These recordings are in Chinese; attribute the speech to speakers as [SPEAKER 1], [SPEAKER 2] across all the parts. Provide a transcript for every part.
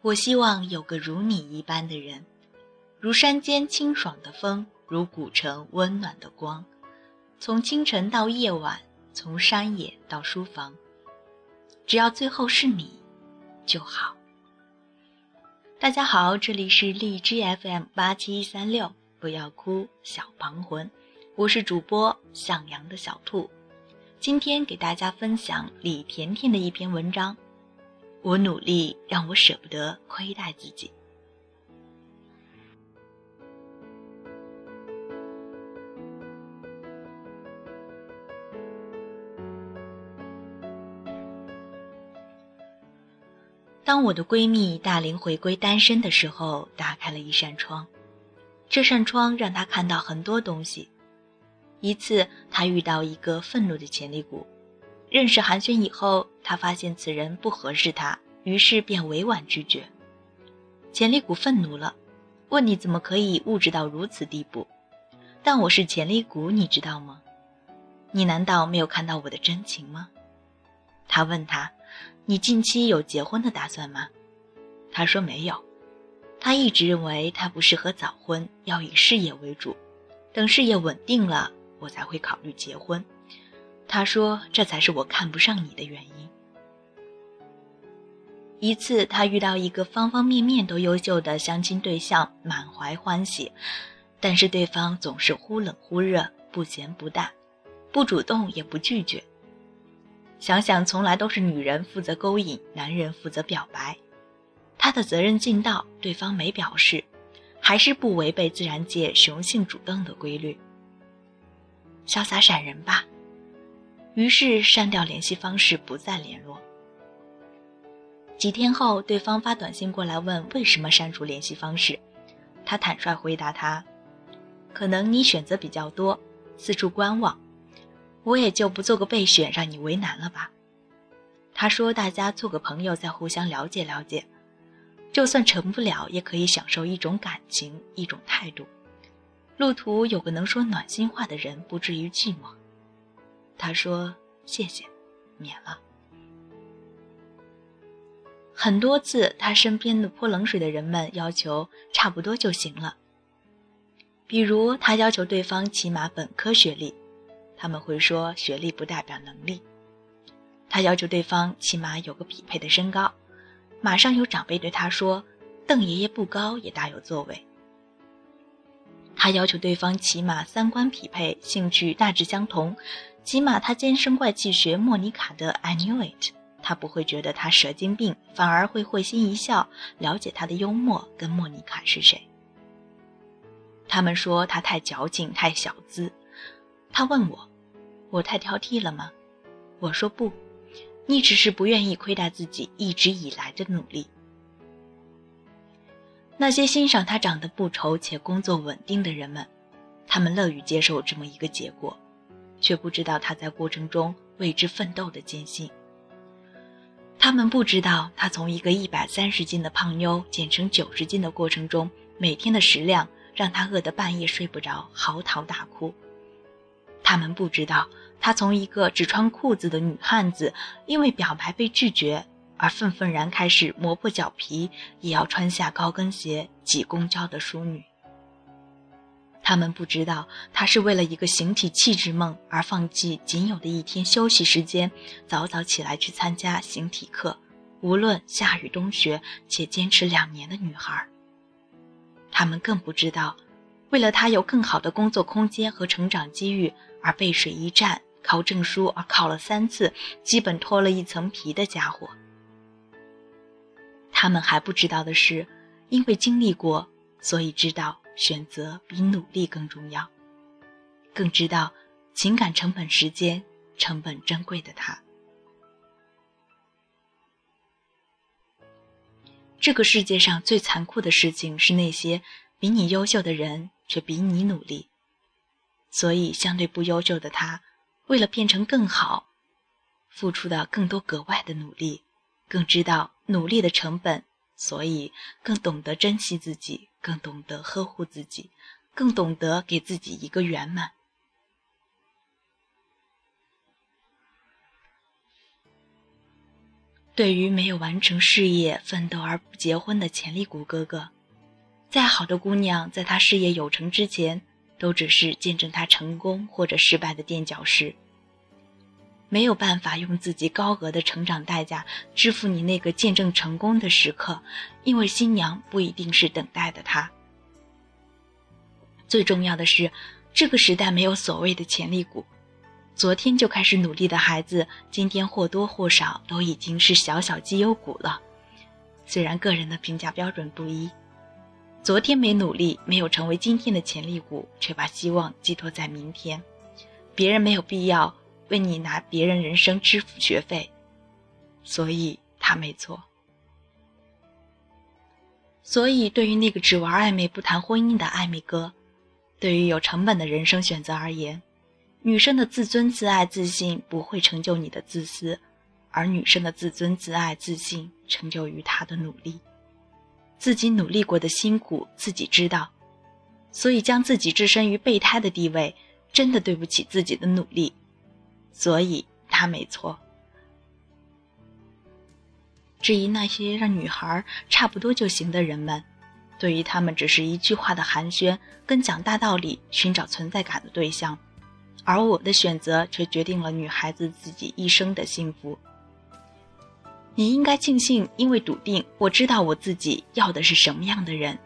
[SPEAKER 1] 我希望有个如你一般的人，如山间清爽的风，如古城温暖的光。从清晨到夜晚，从山野到书房，只要最后是你，就好。大家好，这里是荔枝 FM 八七三六，不要哭，小旁魂，我是主播向阳的小兔。今天给大家分享李甜甜的一篇文章。我努力，让我舍不得亏待自己。当我的闺蜜大龄回归单身的时候，打开了一扇窗，这扇窗让她看到很多东西。一次，她遇到一个愤怒的潜力股。认识寒暄以后，她发现此人不合适她，于是便委婉拒绝。潜力股愤怒了，问你怎么可以物质到如此地步？但我是潜力股，你知道吗？你难道没有看到我的真情吗？他问他，你近期有结婚的打算吗？他说没有，他一直认为他不适合早婚，要以事业为主，等事业稳定了，我才会考虑结婚。他说：“这才是我看不上你的原因。”一次，他遇到一个方方面面都优秀的相亲对象，满怀欢喜，但是对方总是忽冷忽热，不咸不淡，不主动也不拒绝。想想，从来都是女人负责勾引，男人负责表白，他的责任尽到，对方没表示，还是不违背自然界雄性主动的规律。潇洒闪人吧。于是删掉联系方式，不再联络。几天后，对方发短信过来问为什么删除联系方式，他坦率回答他：“可能你选择比较多，四处观望，我也就不做个备选，让你为难了吧。”他说：“大家做个朋友，再互相了解了解，就算成不了，也可以享受一种感情，一种态度。路途有个能说暖心话的人，不至于寂寞。”他说：“谢谢，免了。”很多次，他身边的泼冷水的人们要求差不多就行了。比如，他要求对方起码本科学历，他们会说学历不代表能力；他要求对方起码有个匹配的身高，马上有长辈对他说：“邓爷爷不高也大有作为。”他要求对方起码三观匹配，兴趣大致相同。起码他尖声怪气学莫妮卡的 I knew it，他不会觉得他神经病，反而会会心一笑，了解他的幽默跟莫妮卡是谁。他们说他太矫情，太小资。他问我，我太挑剔了吗？我说不，你只是不愿意亏待自己一直以来的努力。那些欣赏他长得不丑且工作稳定的人们，他们乐于接受这么一个结果。却不知道他在过程中为之奋斗的艰辛。他们不知道他从一个一百三十斤的胖妞减成九十斤的过程中，每天的食量让他饿得半夜睡不着，嚎啕大哭。他们不知道他从一个只穿裤子的女汉子，因为表白被拒绝而愤愤然开始磨破脚皮也要穿下高跟鞋挤公交的淑女。他们不知道，他是为了一个形体气质梦而放弃仅有的一天休息时间，早早起来去参加形体课，无论下雨冬雪，且坚持两年的女孩。他们更不知道，为了他有更好的工作空间和成长机遇而背水一战，考证书而考了三次，基本脱了一层皮的家伙。他们还不知道的是，因为经历过，所以知道。选择比努力更重要，更知道情感成本、时间成本珍贵的他。这个世界上最残酷的事情是那些比你优秀的人却比你努力，所以相对不优秀的他，为了变成更好，付出的更多格外的努力，更知道努力的成本，所以更懂得珍惜自己。更懂得呵护自己，更懂得给自己一个圆满。对于没有完成事业、奋斗而不结婚的潜力股哥哥，再好的姑娘，在他事业有成之前，都只是见证他成功或者失败的垫脚石。没有办法用自己高额的成长代价支付你那个见证成功的时刻，因为新娘不一定是等待的他。最重要的是，这个时代没有所谓的潜力股。昨天就开始努力的孩子，今天或多或少都已经是小小绩优股了。虽然个人的评价标准不一，昨天没努力，没有成为今天的潜力股，却把希望寄托在明天。别人没有必要为你拿别人人生支付学费，所以他没错。所以，对于那个只玩暧昧不谈婚姻的暧昧哥，对于有成本的人生选择而言。女生的自尊、自爱、自信不会成就你的自私，而女生的自尊、自爱、自信成就于她的努力。自己努力过的辛苦自己知道，所以将自己置身于备胎的地位，真的对不起自己的努力。所以她没错。至于那些让女孩差不多就行的人们，对于他们只是一句话的寒暄，跟讲大道理、寻找存在感的对象。而我的选择却决定了女孩子自己一生的幸福。你应该庆幸，因为笃定，我知道我自己要的是什么样的人。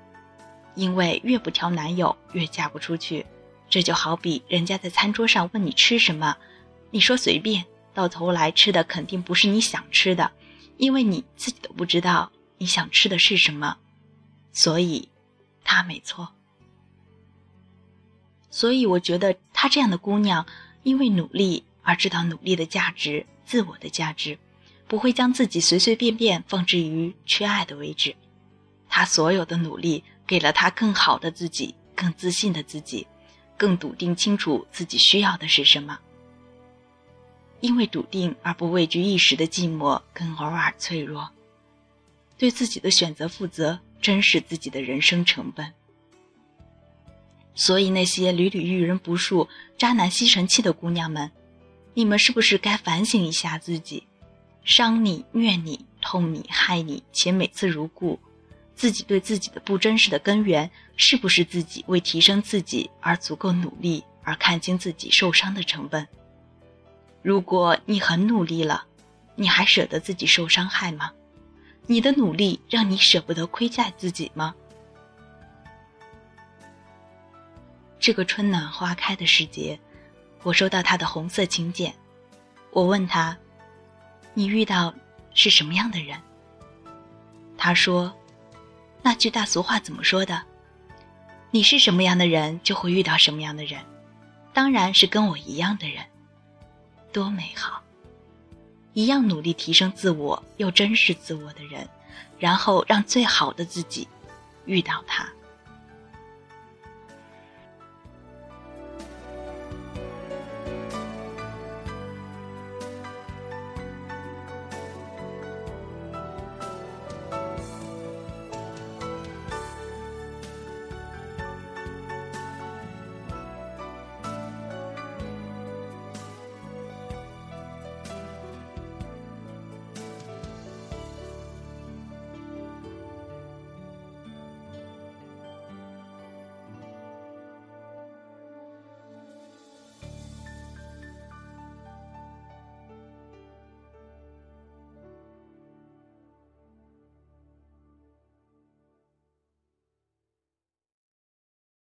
[SPEAKER 1] 因为越不挑男友，越嫁不出去。这就好比人家在餐桌上问你吃什么，你说随便，到头来吃的肯定不是你想吃的，因为你自己都不知道你想吃的是什么。所以，他没错。所以我觉得她这样的姑娘，因为努力而知道努力的价值、自我的价值，不会将自己随随便便放置于缺爱的位置。她所有的努力，给了她更好的自己、更自信的自己、更笃定清楚自己需要的是什么。因为笃定而不畏惧一时的寂寞跟偶尔脆弱，对自己的选择负责，珍视自己的人生成本。所以，那些屡屡遇人不淑、渣男吸尘器的姑娘们，你们是不是该反省一下自己？伤你、虐你、痛你、害你，且每次如故，自己对自己的不真实的根源，是不是自己为提升自己而足够努力，而看清自己受伤的成本？如果你很努力了，你还舍得自己受伤害吗？你的努力让你舍不得亏待自己吗？这个春暖花开的时节，我收到他的红色请柬。我问他：“你遇到是什么样的人？”他说：“那句大俗话怎么说的？你是什么样的人，就会遇到什么样的人。当然是跟我一样的人，多美好！一样努力提升自我又珍视自我的人，然后让最好的自己遇到他。”